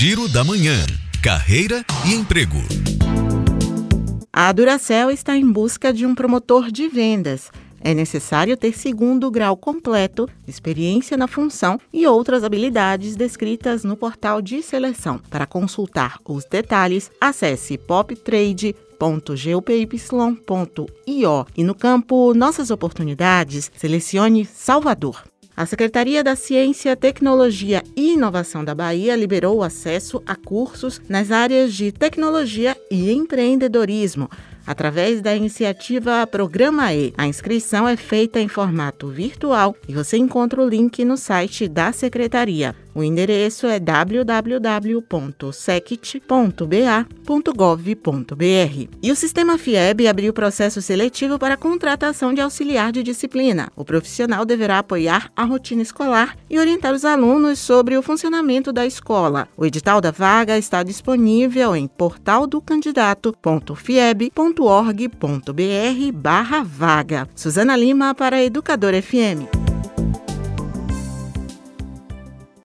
Giro da Manhã. Carreira e emprego. A Duracell está em busca de um promotor de vendas. É necessário ter segundo grau completo, experiência na função e outras habilidades descritas no portal de seleção. Para consultar os detalhes, acesse poptrade.gupy.io e no campo Nossas Oportunidades, selecione Salvador. A Secretaria da Ciência, Tecnologia e Inovação da Bahia liberou o acesso a cursos nas áreas de tecnologia e empreendedorismo através da iniciativa Programa E. A inscrição é feita em formato virtual e você encontra o link no site da secretaria. O endereço é www.sect.ba.gov.br. E o Sistema FIEB abriu processo seletivo para a contratação de auxiliar de disciplina. O profissional deverá apoiar a rotina escolar e orientar os alunos sobre o funcionamento da escola. O edital da vaga está disponível em portaldocandidato.fieb.org.br barra vaga. Suzana Lima para Educador FM.